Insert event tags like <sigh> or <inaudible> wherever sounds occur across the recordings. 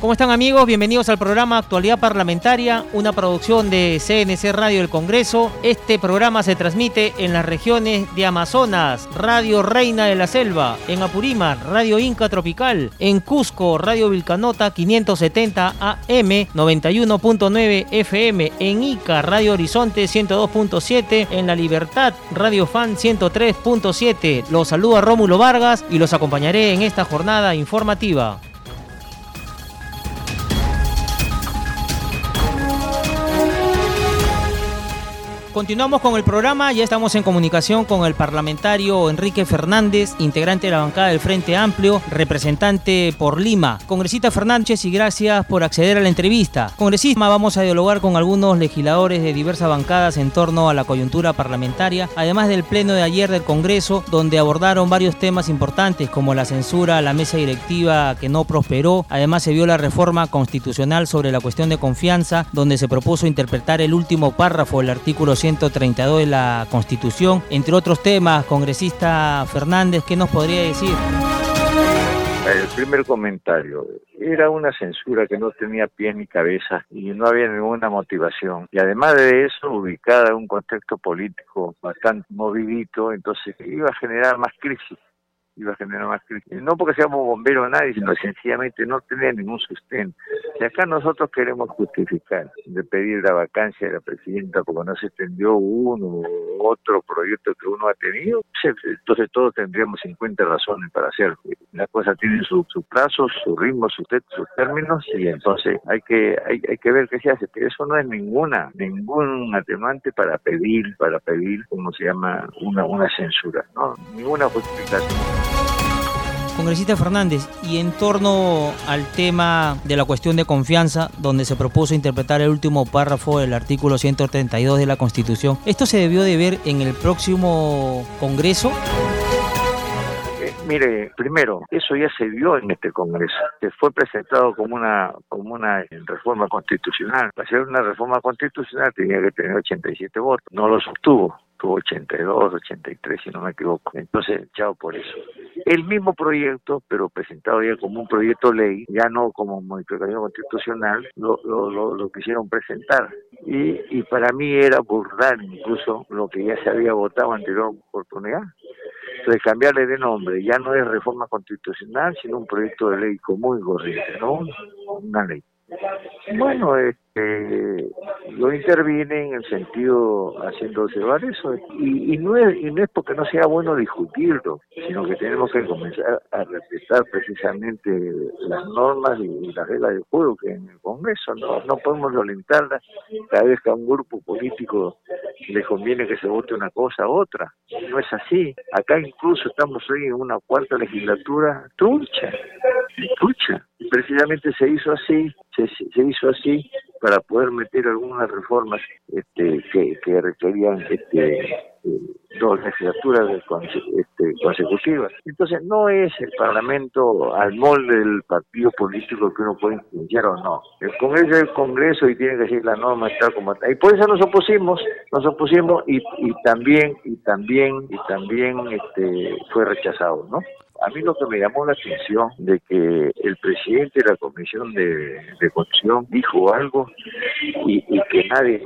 ¿Cómo están amigos? Bienvenidos al programa Actualidad Parlamentaria, una producción de CNC Radio del Congreso. Este programa se transmite en las regiones de Amazonas, Radio Reina de la Selva, en Apurímac, Radio Inca Tropical, en Cusco, Radio Vilcanota 570 AM, 91.9 FM, en Ica, Radio Horizonte 102.7, en La Libertad, Radio Fan 103.7. Los saluda Rómulo Vargas y los acompañaré en esta jornada informativa. Continuamos con el programa, ya estamos en comunicación con el parlamentario Enrique Fernández, integrante de la bancada del Frente Amplio, representante por Lima. Congresista Fernández, y gracias por acceder a la entrevista. Congresista, vamos a dialogar con algunos legisladores de diversas bancadas en torno a la coyuntura parlamentaria, además del pleno de ayer del Congreso, donde abordaron varios temas importantes como la censura a la mesa directiva que no prosperó, además se vio la reforma constitucional sobre la cuestión de confianza, donde se propuso interpretar el último párrafo del artículo 100 132 de la Constitución, entre otros temas. Congresista Fernández, ¿qué nos podría decir? El primer comentario, era una censura que no tenía pie ni cabeza y no había ninguna motivación. Y además de eso, ubicada en un contexto político bastante movidito, entonces iba a generar más crisis iba a generar más crisis. No porque seamos bomberos nadie, sino sencillamente no tenía ningún sustento. Y acá nosotros queremos justificar de pedir la vacancia de la presidenta porque no se extendió uno u otro proyecto que uno ha tenido, entonces todos tendríamos 50 razones para hacerlo. Las cosas tienen sus su plazos, su ritmo, sus sus términos y entonces hay que hay, hay que ver qué se hace. Pero eso no es ninguna ningún atenuante para pedir, para pedir, como se llama, una, una censura, ¿no? Ninguna justificación. Congresista Fernández, y en torno al tema de la cuestión de confianza, donde se propuso interpretar el último párrafo del artículo 132 de la Constitución, ¿esto se debió de ver en el próximo Congreso? Eh, mire, primero, eso ya se vio en este Congreso. Se fue presentado como una como una reforma constitucional. Para hacer una reforma constitucional tenía que tener 87 votos. No los obtuvo tuvo 82, 83, si no me equivoco. Entonces, chao por eso. El mismo proyecto, pero presentado ya como un proyecto ley, ya no como modificación constitucional, lo, lo, lo, quisieron presentar. Y, y para mí era burlar incluso lo que ya se había votado anterior oportunidad. Entonces, cambiarle de nombre, ya no es reforma constitucional, sino un proyecto de ley común y corriente, ¿no? Una ley. Bueno, este, lo interviene en el sentido haciendo observar eso y, no es, y no es porque no sea bueno discutirlo, sino que tenemos que comenzar a respetar precisamente las normas y, las reglas del juego que en el Congreso no, no podemos violentarlas cada vez que a un grupo político le conviene que se vote una cosa u otra. No es así. Acá incluso estamos hoy en una cuarta legislatura trucha, trucha. Precisamente se hizo así, se, se hizo así para poder meter algunas reformas este, que, que requerían este, dos legislaturas este, consecutivas. Entonces no es el Parlamento al molde del partido político que uno puede influenciar o no. El Congreso es el Congreso y tiene que decir la norma está como está. Y por eso nos opusimos, nos opusimos y, y también, y también, y también este, fue rechazado, ¿no? A mí lo que me llamó la atención de que el presidente de la Comisión de, de dijo algo y, y que nadie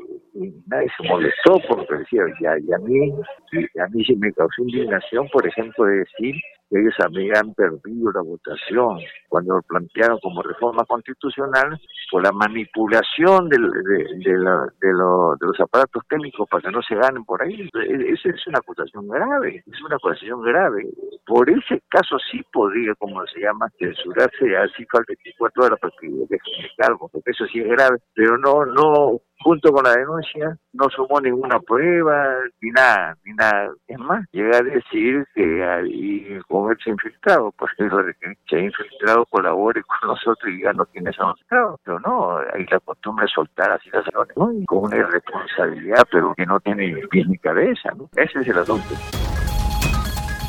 nadie se molestó porque decía, ya, y a mí, y a mí sí me causó indignación, por ejemplo, de decir que ellos habían perdido la votación cuando lo plantearon como reforma constitucional por la manipulación de, de, los aparatos técnicos para que no se ganen por ahí. Esa es una acusación grave, es una acusación grave. Por ese caso sí podría, como se llama, censurarse así al 24 horas para que dejen el cargo, porque eso sí es grave, pero no, no junto con la denuncia, no sumó ninguna prueba, ni nada, ni nada. Es más, llega a decir que hay comercio infiltrado, porque <laughs> se ha infiltrado colabore con nosotros y ya no tiene esa infiltrado. Pero no, hay la costumbre de soltar así las ¿no? con una irresponsabilidad, pero que no tiene pies ni cabeza. ¿no? Ese es el asunto.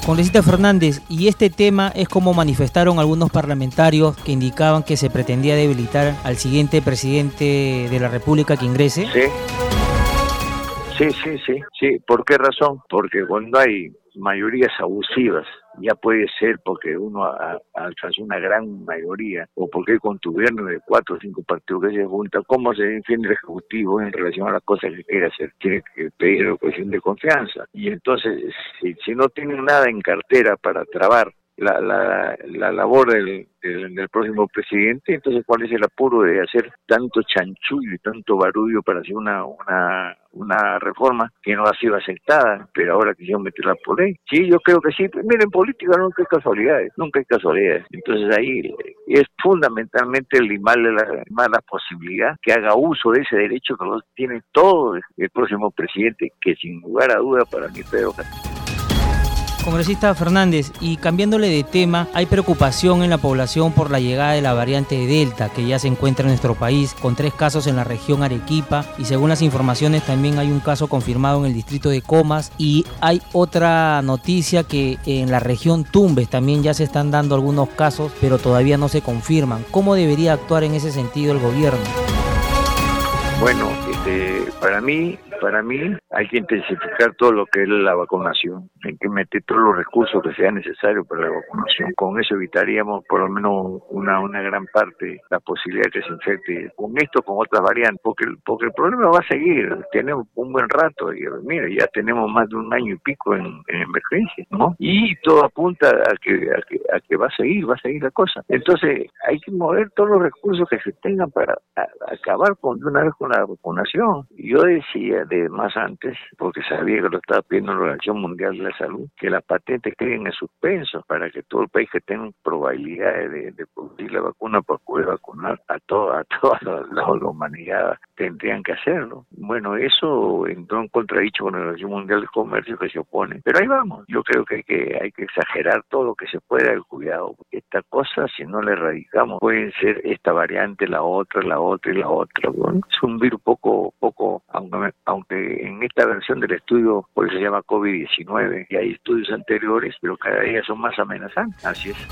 Congresista Fernández, y este tema es como manifestaron algunos parlamentarios que indicaban que se pretendía debilitar al siguiente presidente de la República que ingrese. Sí, sí, sí, sí. ¿Por qué razón? Porque cuando hay mayorías abusivas, ya puede ser porque uno alcanzó una gran mayoría o porque hay gobierno de cuatro o cinco partidos que se juntan, ¿cómo se defiende el Ejecutivo en relación a las cosas que quiere hacer? Tiene que pedir la cuestión de confianza. Y entonces, si, si no tienen nada en cartera para trabar la, la, la labor del, del, próximo presidente, entonces cuál es el apuro de hacer tanto chanchullo y tanto barullo para hacer una, una, una reforma que no ha sido aceptada, pero ahora quisieron meterla por ley. Sí, yo creo que sí. Miren, en política nunca hay casualidades, nunca hay casualidades. Entonces ahí es fundamentalmente limarle la, la posibilidad que haga uso de ese derecho que lo tiene todo el próximo presidente, que sin lugar a duda para mí Pedro Congresista Fernández, y cambiándole de tema, hay preocupación en la población por la llegada de la variante Delta que ya se encuentra en nuestro país, con tres casos en la región Arequipa y según las informaciones también hay un caso confirmado en el distrito de Comas y hay otra noticia que en la región Tumbes también ya se están dando algunos casos, pero todavía no se confirman. ¿Cómo debería actuar en ese sentido el gobierno? Bueno, este, para mí para mí hay que intensificar todo lo que es la vacunación, hay que meter todos los recursos que sean necesarios para la vacunación. Con eso evitaríamos por lo menos una, una gran parte la posibilidad de que se infecte con esto, con otras variantes, porque, porque el problema va a seguir. Tenemos un buen rato y mira, ya tenemos más de un año y pico en, emergencia, ¿no? Y todo apunta a que, a que, a que va a seguir, va a seguir la cosa. Entonces hay que mover todos los recursos que se tengan para acabar con, de una vez con la vacunación. Yo decía, más antes, porque sabía que lo estaba pidiendo la Organización Mundial de la Salud, que las patentes queden en suspenso para que todo el país que tenga probabilidades de, producir la vacuna para poder vacunar a toda, a toda la, humanidad tendrían que hacerlo. Bueno, eso entró en contradicho con la Organización Mundial de Comercio que se opone. Pero ahí vamos. Yo creo que hay que, exagerar todo lo que se pueda el cuidado. Porque esta cosa, si no le erradicamos, pueden ser esta variante, la otra, la otra y la otra. Bueno, es un virus poco, poco, aunque, aunque en esta versión del estudio hoy se llama COVID-19 y hay estudios anteriores, pero cada día son más amenazantes. Así es.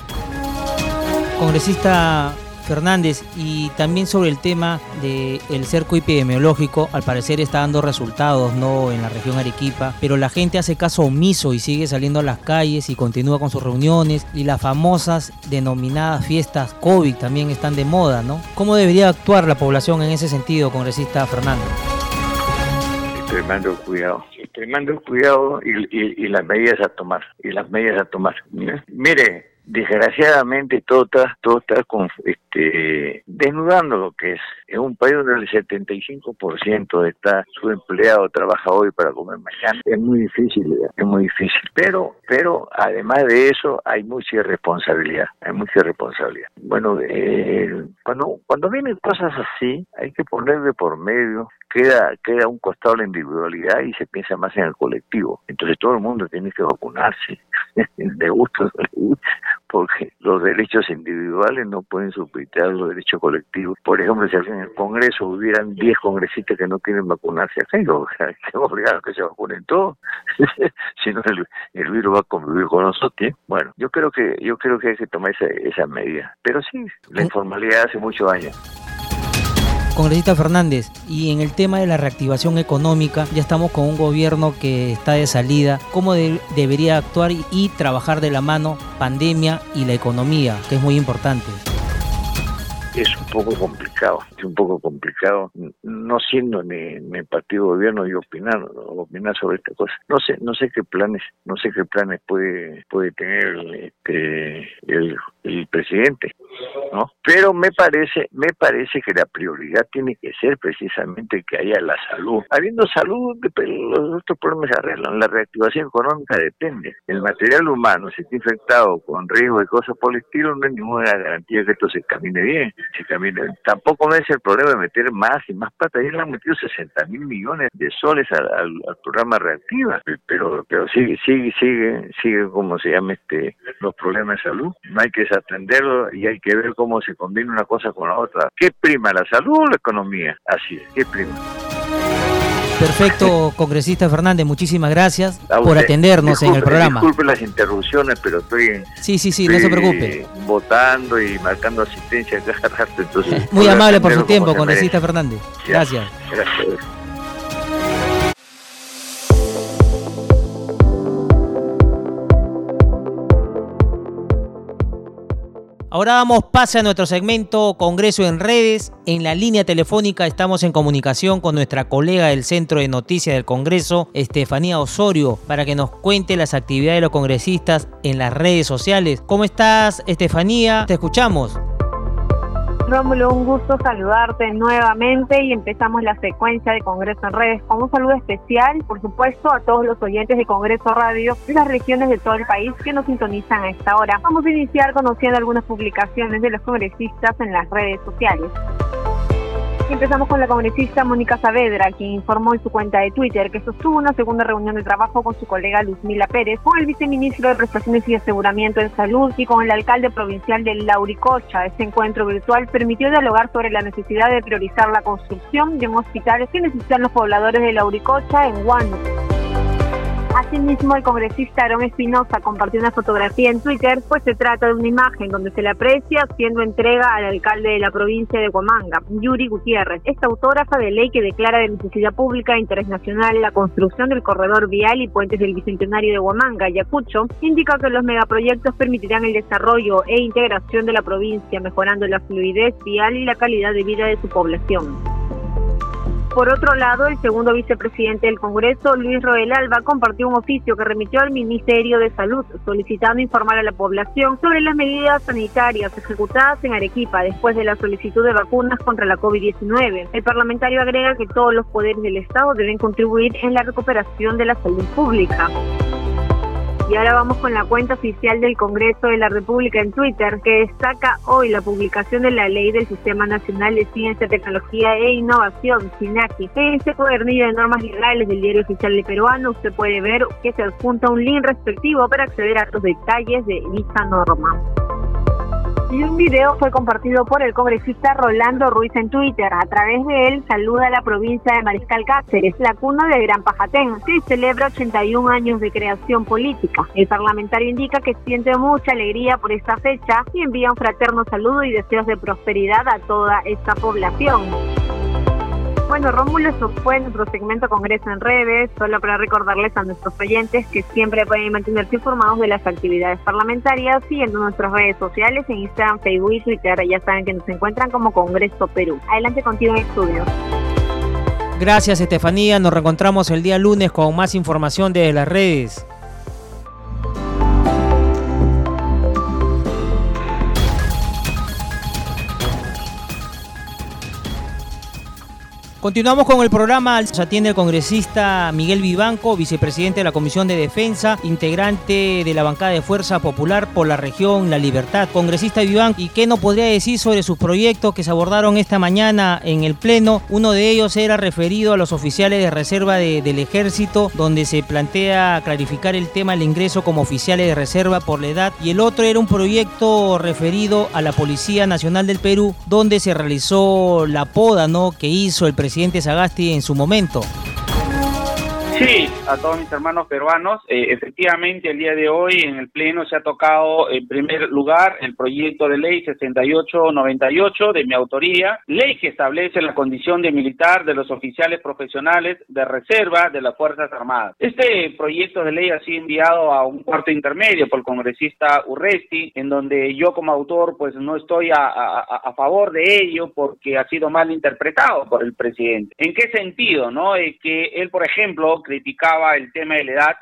Congresista Fernández, y también sobre el tema del cerco epidemiológico, al parecer está dando resultados no en la región Arequipa, pero la gente hace caso omiso y sigue saliendo a las calles y continúa con sus reuniones y las famosas denominadas fiestas COVID también están de moda, ¿no? ¿Cómo debería actuar la población en ese sentido, congresista Fernández? extremando cuidado, cuidado y, y, las medidas a tomar, y las medidas a tomar. Mire, desgraciadamente todo está, todo está con, este, desnudando lo que es. Es un país donde el 75% está su empleado trabaja hoy para comer mañana. Es muy difícil, es muy difícil. Pero, pero además de eso hay mucha irresponsabilidad, hay mucha irresponsabilidad. Bueno, eh, cuando, cuando vienen cosas así, hay que ponerle por medio queda, queda un costado la individualidad y se piensa más en el colectivo. Entonces todo el mundo tiene que vacunarse, <laughs> de gusto, porque los derechos individuales no pueden superior los derechos colectivos. Por ejemplo, si en el Congreso hubieran 10 congresistas que no quieren vacunarse acá, o sea, que obligados que se vacunen todos, <laughs> si no el, el, virus va a convivir con nosotros. Bueno, yo creo que yo creo que hay que tomar esa, esa medida. Pero sí, la informalidad hace muchos años. Congresista Fernández, y en el tema de la reactivación económica, ya estamos con un gobierno que está de salida. ¿Cómo debería actuar y trabajar de la mano pandemia y la economía, que es muy importante? es un poco complicado, es un poco complicado, no siendo ni, ni partido gobierno y opinar, opinar sobre esta cosa. No sé, no sé qué planes, no sé qué planes puede, puede tener este el, el presidente, ¿no? Pero me parece, me parece que la prioridad tiene que ser precisamente que haya la salud. Habiendo salud, los otros problemas se arreglan. La reactivación económica depende. El material humano, si está infectado con riesgo de cosas por el estilo, no hay ninguna garantía que esto se camine bien. Se camine. Tampoco no es el problema de meter más y más plata. Ayer le han metido 60 mil millones de soles al, programa Reactiva, pero pero sigue, sigue, sigue, sigue, como se llama este, los problemas de salud. No hay que atenderlo y hay que ver cómo se combina una cosa con la otra. ¿Qué prima, la salud o la economía? Así es, ¿qué prima? Perfecto, <laughs> congresista Fernández, muchísimas gracias por atendernos en el programa. Disculpe las interrupciones, pero estoy, sí, sí, sí, no se preocupe. votando y marcando asistencia cada <laughs> rato. Entonces, Muy amable por su tiempo, congresista Fernández. Gracias. Gracias. Ahora damos pase a nuestro segmento Congreso en redes. En la línea telefónica estamos en comunicación con nuestra colega del Centro de Noticias del Congreso, Estefanía Osorio, para que nos cuente las actividades de los congresistas en las redes sociales. ¿Cómo estás, Estefanía? Te escuchamos. Rómulo, un gusto saludarte nuevamente y empezamos la secuencia de Congreso en Redes con un saludo especial, por supuesto, a todos los oyentes de Congreso Radio y las regiones de todo el país que nos sintonizan a esta hora. Vamos a iniciar conociendo algunas publicaciones de los congresistas en las redes sociales. Empezamos con la congresista Mónica Saavedra, quien informó en su cuenta de Twitter que sostuvo una segunda reunión de trabajo con su colega Luzmila Pérez, con el viceministro de Prestaciones y Aseguramiento en Salud y con el alcalde provincial de Lauricocha. Este encuentro virtual permitió dialogar sobre la necesidad de priorizar la construcción de un hospital que necesitan los pobladores de Lauricocha en Huánuco. Asimismo, el congresista Aarón Espinosa compartió una fotografía en Twitter, pues se trata de una imagen donde se le aprecia haciendo entrega al alcalde de la provincia de Huamanga, Yuri Gutiérrez. Esta autógrafa de ley que declara de necesidad pública e interés nacional la construcción del corredor vial y puentes del Bicentenario de Huamanga, Ayacucho, indica que los megaproyectos permitirán el desarrollo e integración de la provincia, mejorando la fluidez vial y la calidad de vida de su población. Por otro lado, el segundo vicepresidente del Congreso, Luis Roel Alba, compartió un oficio que remitió al Ministerio de Salud solicitando informar a la población sobre las medidas sanitarias ejecutadas en Arequipa después de la solicitud de vacunas contra la COVID-19. El parlamentario agrega que todos los poderes del Estado deben contribuir en la recuperación de la salud pública. Y ahora vamos con la cuenta oficial del Congreso de la República en Twitter, que destaca hoy la publicación de la Ley del Sistema Nacional de Ciencia, Tecnología e Innovación, SINACI. En este cuadernillo de normas legales del Diario Oficial de Peruano, usted puede ver que se adjunta un link respectivo para acceder a los detalles de dicha norma y un video fue compartido por el congresista Rolando Ruiz en Twitter. A través de él saluda a la provincia de Mariscal Cáceres, la cuna de Gran Pajatén, que celebra 81 años de creación política. El parlamentario indica que siente mucha alegría por esta fecha y envía un fraterno saludo y deseos de prosperidad a toda esta población. Bueno, Rómulo, eso fue nuestro segmento Congreso en redes, solo para recordarles a nuestros oyentes que siempre pueden mantenerse informados de las actividades parlamentarias siguiendo nuestras redes sociales en Instagram, Facebook y Twitter. Ya saben que nos encuentran como Congreso Perú. Adelante contigo en estudio. Gracias, Estefanía. Nos reencontramos el día lunes con más información de las redes. Continuamos con el programa. Se atiende el congresista Miguel Vivanco, vicepresidente de la Comisión de Defensa, integrante de la bancada de Fuerza Popular por la región La Libertad. Congresista Vivanco, ¿y qué nos podría decir sobre sus proyectos que se abordaron esta mañana en el Pleno? Uno de ellos era referido a los oficiales de reserva del Ejército, donde se plantea clarificar el tema del ingreso como oficiales de reserva por la edad. Y el otro era un proyecto referido a la Policía Nacional del Perú, donde se realizó la poda ¿no? que hizo el presidente presidente Sagasti en su momento. A todos mis hermanos peruanos. Eh, efectivamente, el día de hoy en el Pleno se ha tocado en primer lugar el proyecto de ley 6898 de mi autoría, ley que establece la condición de militar de los oficiales profesionales de reserva de las Fuerzas Armadas. Este proyecto de ley ha sido enviado a un cuarto intermedio por el congresista Urresti, en donde yo como autor pues no estoy a, a, favor de ello porque ha sido mal interpretado por el presidente. ¿En qué sentido? no? Eh, que él, por ejemplo, criticaba el tema de la edad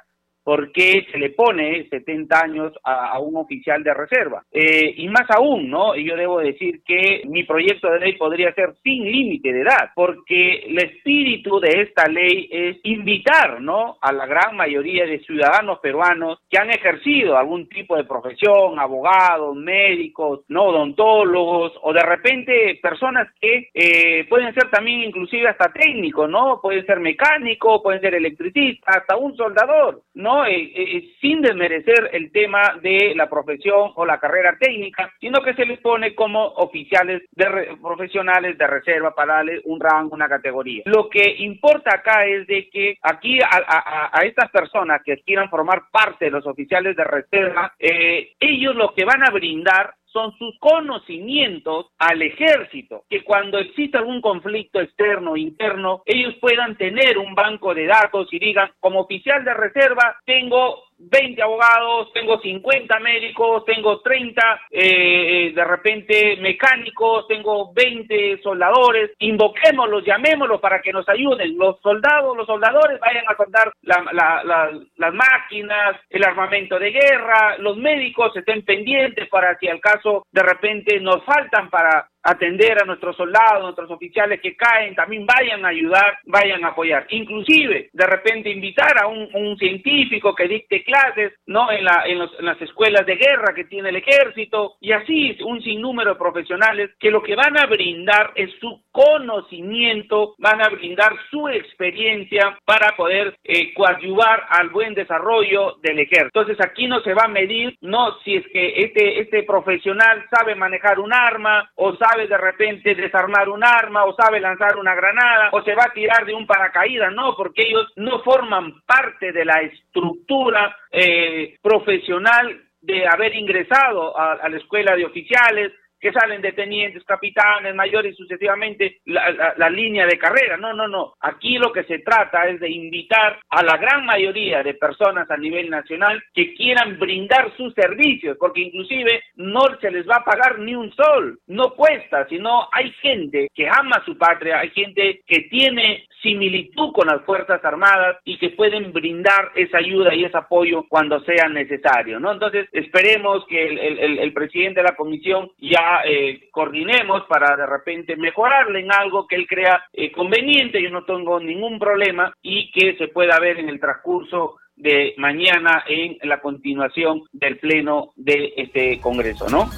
por qué se le pone 70 años a, un oficial de reserva. Eh, y más aún, ¿no? Yo debo decir que mi proyecto de ley podría ser sin límite de edad, porque el espíritu de esta ley es invitar, ¿no? A la gran mayoría de ciudadanos peruanos que han ejercido algún tipo de profesión, abogados, médicos, ¿no? Odontólogos, o de repente personas que eh, pueden ser también inclusive hasta técnicos, ¿no? Pueden ser mecánicos, pueden ser electricistas, hasta un soldador, ¿no? ¿No? Eh, eh, sin desmerecer el tema de la profesión o la carrera técnica, sino que se les pone como oficiales de profesionales de reserva para darle un rango, una categoría. Lo que importa acá es de que aquí a, estas personas que quieran formar parte de los oficiales de reserva, eh, ellos lo que van a brindar son sus conocimientos al ejército, que cuando exista algún conflicto externo o interno, ellos puedan tener un banco de datos y digan, como oficial de reserva, tengo 20 abogados, tengo 50 médicos, tengo 30 eh, eh, de repente mecánicos, tengo 20 soldadores, invoquémoslos, llamémoslos para que nos ayuden. Los soldados, los soldadores vayan a soldar las máquinas, el armamento de guerra, los médicos estén pendientes para si al caso de repente nos faltan para atender a nuestros soldados, nuestros oficiales que caen, también vayan a ayudar, vayan a apoyar. Inclusive, de repente invitar a un, científico que dicte clases, ¿no? En, la, en, las escuelas de guerra que tiene el ejército, y así un sinnúmero de profesionales que lo que van a brindar es su conocimiento, van a brindar su experiencia para poder eh, coadyuvar al buen desarrollo del ejército. Entonces aquí no se va a medir, no si es que este, este profesional sabe manejar un arma o sabe sabe de repente desarmar un arma o sabe lanzar una granada o se va a tirar de un paracaídas, no, porque ellos no forman parte de la estructura eh, profesional de haber ingresado a, la escuela de oficiales, que salen de tenientes, capitanes, mayores sucesivamente la, línea de carrera. No, no, no. Aquí lo que se trata es de invitar a la gran mayoría de personas a nivel nacional que quieran brindar sus servicios, porque inclusive no se les va a pagar ni un sol, no cuesta, sino hay gente que ama su patria, hay gente que tiene similitud con las Fuerzas Armadas y que pueden brindar esa ayuda y ese apoyo cuando sea necesario, ¿no? Entonces, esperemos que el, presidente de la comisión ya eh, coordinemos para de repente mejorarle en algo que él crea eh, conveniente, yo no tengo ningún problema y que se pueda ver en el transcurso de mañana en la continuación del pleno de este Congreso, ¿no?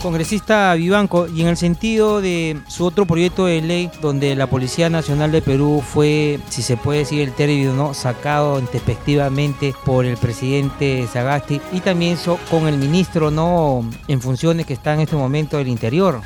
Congresista Vivanco, y en el sentido de su otro proyecto de ley donde la Policía Nacional de Perú fue, si se puede decir el término, ¿no? sacado intempestivamente por el presidente Sagasti y también con el ministro no en funciones que está en este momento del Interior.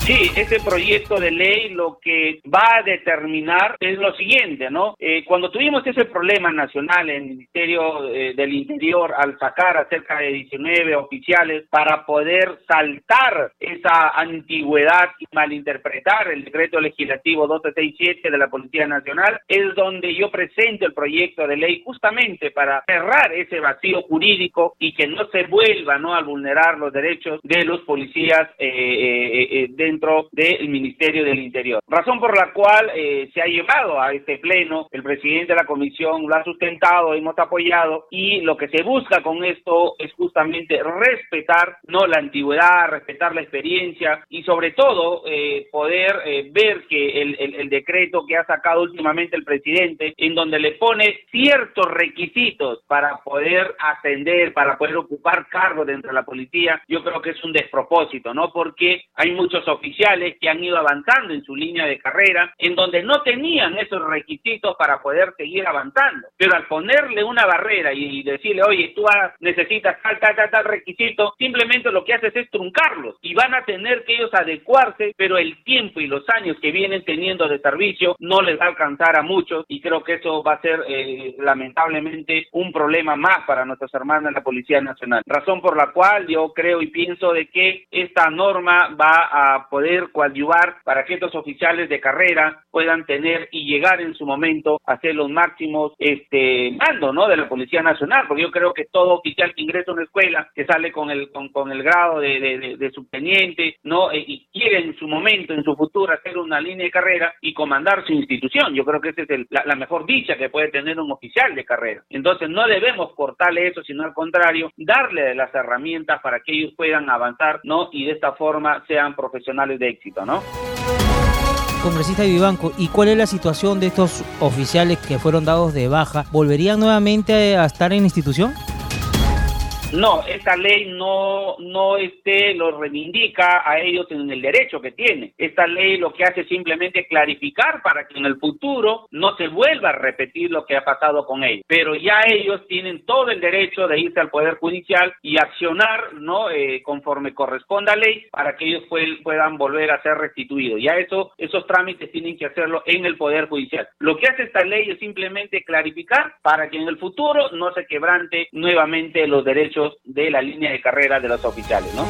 Sí, este proyecto de ley lo que va a determinar es lo siguiente, ¿no? Eh, cuando tuvimos ese problema nacional en el Ministerio eh, del Interior al sacar a cerca de 19 oficiales para poder saltar esa antigüedad y malinterpretar el decreto legislativo 1267 de la Policía Nacional, es donde yo presento el proyecto de ley justamente para cerrar ese vacío jurídico y que no se vuelva, ¿no? A vulnerar los derechos de los policías eh, de dentro del Ministerio del Interior. Razón por la cual eh, se ha llevado a este pleno, el presidente de la comisión lo ha sustentado, hemos apoyado y lo que se busca con esto es justamente respetar no la antigüedad, respetar la experiencia y sobre todo eh, poder eh, ver que el, el, decreto que ha sacado últimamente el presidente, en donde le pone ciertos requisitos para poder ascender, para poder ocupar cargos dentro de la policía, yo creo que es un despropósito, ¿no? Porque hay muchos oficiales que han ido avanzando en su línea de carrera, en donde no tenían esos requisitos para poder seguir avanzando. Pero al ponerle una barrera y decirle, oye, tú necesitas tal, tal, tal, tal requisito, simplemente lo que haces es truncarlos y van a tener que ellos adecuarse, pero el tiempo y los años que vienen teniendo de servicio no les va a alcanzar a muchos y creo que eso va a ser eh, lamentablemente un problema más para nuestros hermanos de la Policía Nacional. Razón por la cual yo creo y pienso de que esta norma va a poder coadyuvar para que estos oficiales de carrera puedan tener y llegar en su momento a ser los máximos este mando ¿no? de la Policía Nacional, porque yo creo que todo oficial que ingresa a una escuela, que sale con el con, con el grado de, subteniente, ¿no? E, y quiere en su momento, en su futuro, hacer una línea de carrera y comandar su institución. Yo creo que esa es la, la, mejor dicha que puede tener un oficial de carrera. Entonces no debemos cortarle eso, sino al contrario, darle las herramientas para que ellos puedan avanzar, ¿no? Y de esta forma sean profesionales de éxito, ¿no? Congresista Vivanco, ¿y cuál es la situación de estos oficiales que fueron dados de baja? ¿Volverían nuevamente a estar en institución? No, esta ley no, no este, lo reivindica a ellos en el derecho que tiene. Esta ley lo que hace es simplemente clarificar para que en el futuro no se vuelva a repetir lo que ha pasado con ellos. Pero ya ellos tienen todo el derecho de irse al Poder Judicial y accionar no eh, conforme corresponda a ley para que ellos puedan volver a ser restituidos. Ya eso, esos trámites tienen que hacerlo en el Poder Judicial. Lo que hace esta ley es simplemente clarificar para que en el futuro no se quebrante nuevamente los derechos de la línea de carrera de los oficiales, ¿no?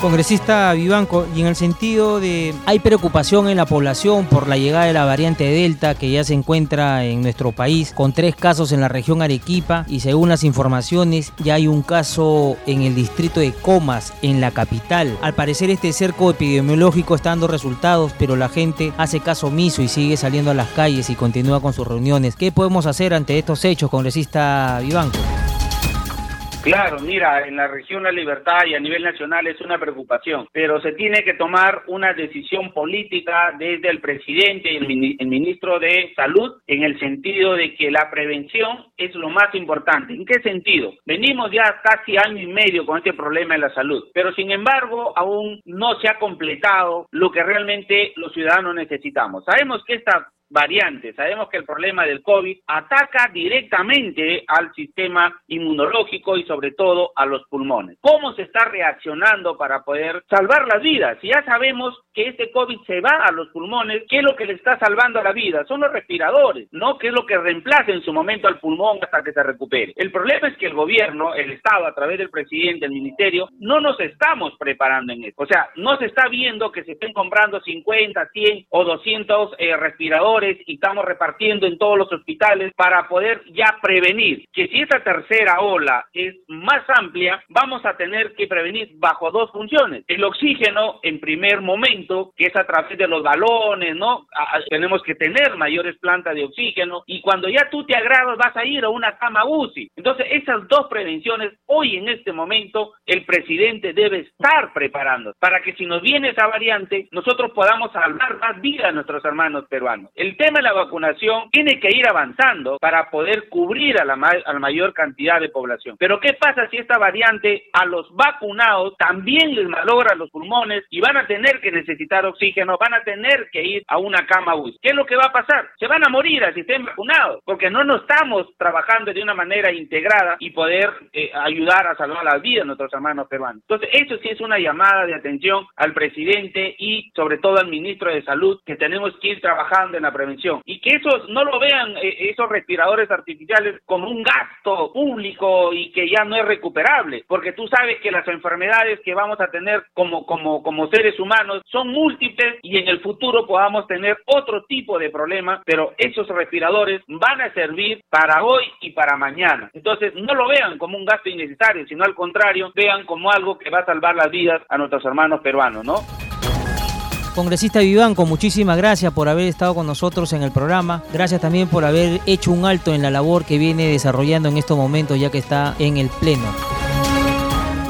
Congresista Vivanco, y en el sentido de hay preocupación en la población por la llegada de la variante Delta que ya se encuentra en nuestro país, con tres casos en la región Arequipa y según las informaciones ya hay un caso en el distrito de Comas, en la capital. Al parecer este cerco epidemiológico está dando resultados, pero la gente hace caso omiso y sigue saliendo a las calles y continúa con sus reuniones. ¿Qué podemos hacer ante estos hechos, congresista Vivanco? Claro, mira, en la región La Libertad y a nivel nacional es una preocupación, pero se tiene que tomar una decisión política desde el presidente y el, ministro de Salud en el sentido de que la prevención es lo más importante. ¿En qué sentido? Venimos ya casi año y medio con este problema de la salud, pero sin embargo aún no se ha completado lo que realmente los ciudadanos necesitamos. Sabemos que esta variantes. Sabemos que el problema del COVID ataca directamente al sistema inmunológico y sobre todo a los pulmones. ¿Cómo se está reaccionando para poder salvar las vidas? Si ya sabemos que este COVID se va a los pulmones, ¿qué es lo que le está salvando la vida? Son los respiradores, ¿no? ¿Qué es lo que reemplaza en su momento al pulmón hasta que se recupere? El problema es que el gobierno, el Estado, a través del presidente, el ministerio, no nos estamos preparando en esto. O sea, no se está viendo que se estén comprando 50, 100 o 200 eh, respiradores y estamos repartiendo en todos los hospitales para poder ya prevenir que si esta tercera ola es más amplia, vamos a tener que prevenir bajo dos funciones. El oxígeno en primer momento, que es a través de los balones, ¿no? tenemos que tener mayores plantas de oxígeno y cuando ya tú te agradas vas a ir a una cama UCI. Entonces, esas dos prevenciones hoy en este momento el presidente debe estar preparando para que si nos viene esa variante, nosotros podamos salvar más vidas a nuestros hermanos peruanos. Tema de la vacunación tiene que ir avanzando para poder cubrir a la, a la mayor cantidad de población. Pero ¿qué pasa si esta variante a los vacunados también les malogra los pulmones y van a tener que necesitar oxígeno, van a tener que ir a una cama UCI? ¿Qué es lo que va a pasar? Se van a morir si estén vacunados, porque no nos estamos trabajando de una manera integrada y poder eh, ayudar a salvar la vida de nuestros hermanos peruanos. Entonces, eso sí es una llamada de atención al presidente y sobre todo al ministro de Salud, que tenemos que ir trabajando en la prevención y que esos no lo vean eh, esos respiradores artificiales como un gasto público y que ya no es recuperable, porque tú sabes que las enfermedades que vamos a tener como como como seres humanos son múltiples y en el futuro podamos tener otro tipo de problemas, pero esos respiradores van a servir para hoy y para mañana. Entonces, no lo vean como un gasto innecesario, sino al contrario, vean como algo que va a salvar las vidas a nuestros hermanos peruanos, ¿no? Congresista Vivanco, muchísimas gracias por haber estado con nosotros en el programa. Gracias también por haber hecho un alto en la labor que viene desarrollando en estos momentos ya que está en el Pleno.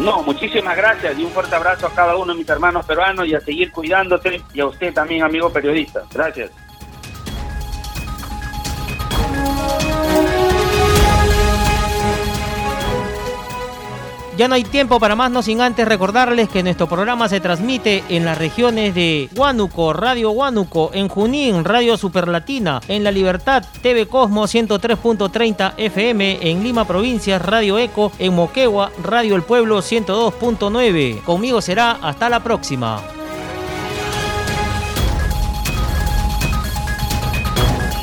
No, muchísimas gracias y un fuerte abrazo a cada uno de mis hermanos peruanos y a seguir cuidándote y a usted también, amigo periodista. Gracias. Ya no hay tiempo para más, no sin antes recordarles que nuestro programa se transmite en las regiones de Huánuco, Radio Huánuco, en Junín, Radio Superlatina, en La Libertad, TV Cosmo 103.30 FM, en Lima Provincia, Radio Eco, en Moquegua, Radio El Pueblo 102.9. Conmigo será hasta la próxima.